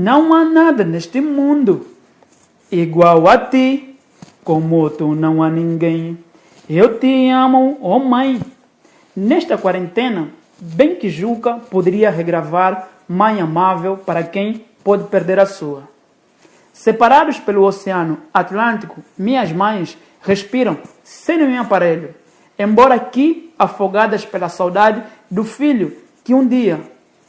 Não há nada neste mundo igual a ti, como tu não há ninguém. Eu te amo, oh mãe. Nesta quarentena, bem que Juca poderia regravar Mãe Amável para quem pode perder a sua. Separados pelo Oceano Atlântico, minhas mães respiram sem nenhum aparelho, embora aqui afogadas pela saudade do filho que um dia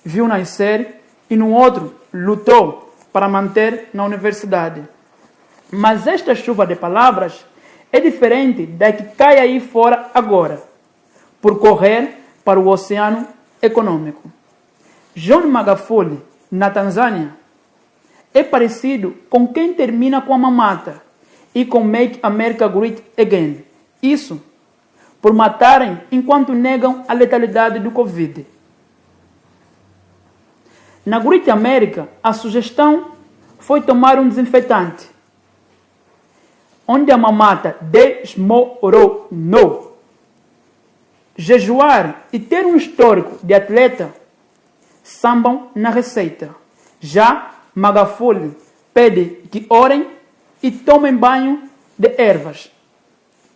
viu nascer e no outro lutou para manter na universidade. Mas esta chuva de palavras é diferente da que cai aí fora agora, por correr para o oceano econômico. John Magafuli, na Tanzânia, é parecido com quem termina com a mamata e com Make America Great Again. Isso por matarem enquanto negam a letalidade do Covid. Na Great America, a sugestão foi tomar um desinfetante onde a mamata desmoronou. Jejuar e ter um histórico de atleta sambam na receita. Já Magafuli pede que orem e tomem banho de ervas.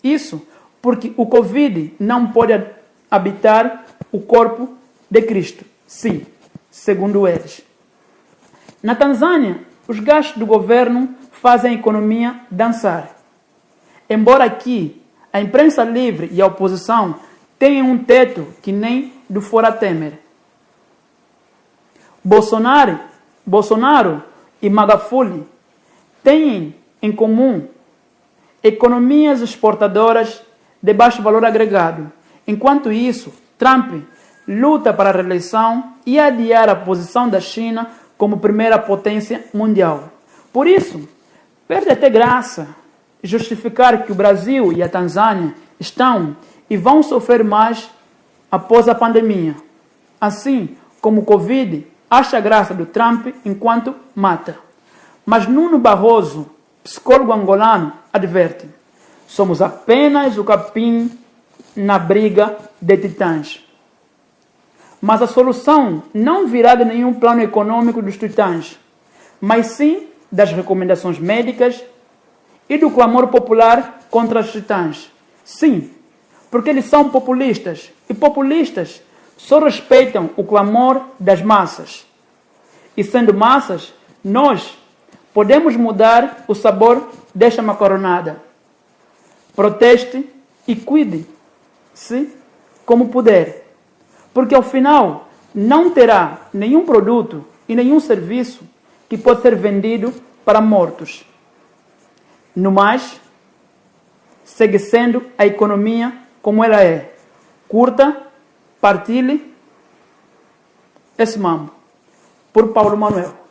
Isso porque o Covid não pode habitar o corpo de Cristo. Sim, segundo eles. Na Tanzânia, os gastos do governo fazem a economia dançar. Embora aqui a imprensa livre e a oposição tenham um teto que nem do fora Temer. Bolsonaro, Bolsonaro e Magafuli têm em comum economias exportadoras de baixo valor agregado. Enquanto isso, Trump luta para a reeleição e adiar a posição da China como primeira potência mundial. Por isso, perde até graça justificar que o Brasil e a Tanzânia estão e vão sofrer mais após a pandemia. Assim como o Covid acha graça do Trump enquanto mata. Mas Nuno Barroso, psicólogo angolano, adverte: somos apenas o capim na briga de titãs. Mas a solução não virá de nenhum plano econômico dos titãs, mas sim das recomendações médicas e do clamor popular contra os titãs. Sim, porque eles são populistas e populistas só respeitam o clamor das massas. E sendo massas, nós podemos mudar o sabor desta macaronada. Proteste e cuide-se como puder, porque ao final não terá nenhum produto e nenhum serviço que possa ser vendido para mortos. No mais, segue sendo a economia como ela é. Curta, partilhe esse mambo. Por Paulo Manuel.